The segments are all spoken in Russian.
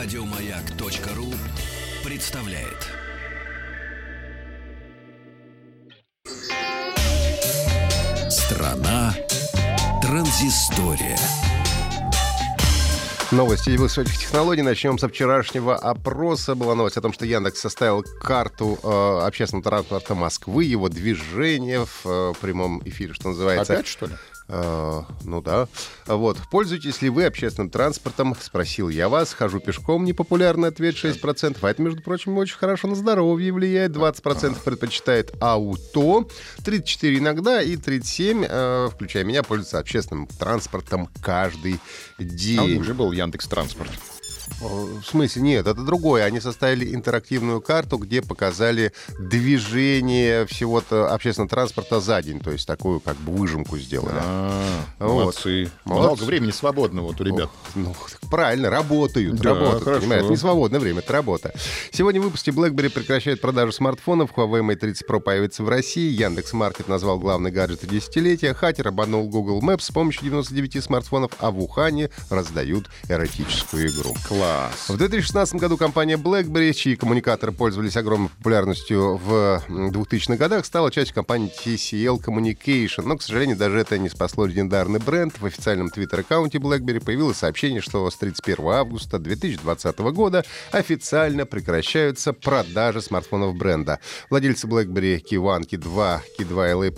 Радиомаяк.ру представляет. Страна транзистория. Новости высоких технологий. Начнем со вчерашнего опроса. Была новость о том, что Яндекс составил карту э, общественного транспорта Москвы, его движения в э, прямом эфире, что называется. Опять, что ли? Э, ну да. Вот. Пользуетесь ли вы общественным транспортом? Спросил я вас. Хожу пешком. Непопулярный ответ 6%. А это, между прочим, очень хорошо на здоровье влияет. 20% предпочитает ауто. 34 иногда и 37, э, включая меня, пользуются общественным транспортом каждый день. А уже был Яндекс Транспорт. В смысле, нет, это другое. Они составили интерактивную карту, где показали движение всего-то общественного транспорта за день. То есть такую как бы выжимку сделали. А, Вот. Молодцы. Молодцы. Много времени свободного вот у ребят. Ну, правильно, работают, Да, работают, хорошо. не свободное время, это работа. Сегодня в выпуске BlackBerry прекращает продажу смартфонов, Huawei Mate 30 Pro появится в России, Яндекс Маркет назвал главный гаджет десятилетия, хакер обманул Google Maps с помощью 99 смартфонов, а в Ухане раздают эротическую игру. Класс. В 2016 году компания BlackBerry, чьи коммуникаторы пользовались огромной популярностью в м, 2000-х годах, стала частью компании TCL Communication. Но, к сожалению, даже это не спасло легендарный бренд. В официальном твиттер-аккаунте BlackBerry появилось сообщение, что с 31 августа 2020 года официально прекращаются продажи смартфонов бренда. Владельцы BlackBerry Key 1, Key 2, Key 2 LA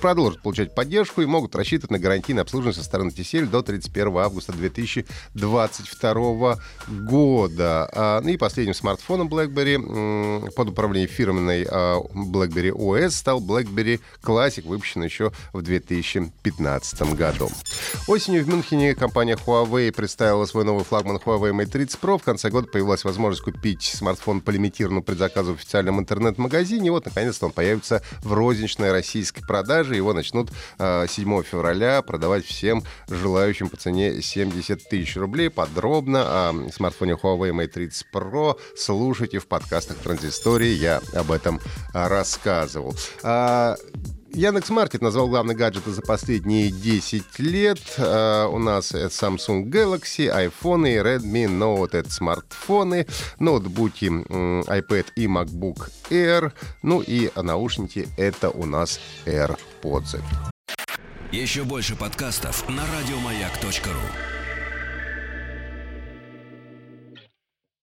продолжат получать поддержку и могут рассчитывать на гарантийное обслуживание со стороны TCL до 31 августа 2022 года. А, ну и последним смартфоном BlackBerry под управлением фирменной а, BlackBerry OS стал BlackBerry Classic, выпущенный еще в 2015 году. Осенью в Мюнхене компания Huawei представила свой новый флагман Huawei Mate 30 Pro. В конце года появилась возможность купить смартфон по лимитированному предзаказу в официальном интернет-магазине. И вот, наконец-то, он появится в розничной российской продаже. Его начнут э, 7 февраля продавать всем желающим по цене 70 тысяч рублей. Подробно о смартфоне Huawei Mate 30 Pro слушайте в подкастах Транзистории. Я об этом а, рассказывал. Яндекс Маркет назвал главный гаджеты за последние 10 лет. Э, у нас Samsung Galaxy, iPhone и Redmi Note. Это смартфоны, ноутбуки, iPad и MacBook Air. Ну и наушники — это у нас AirPods. Еще больше подкастов на радиомаяк.ру.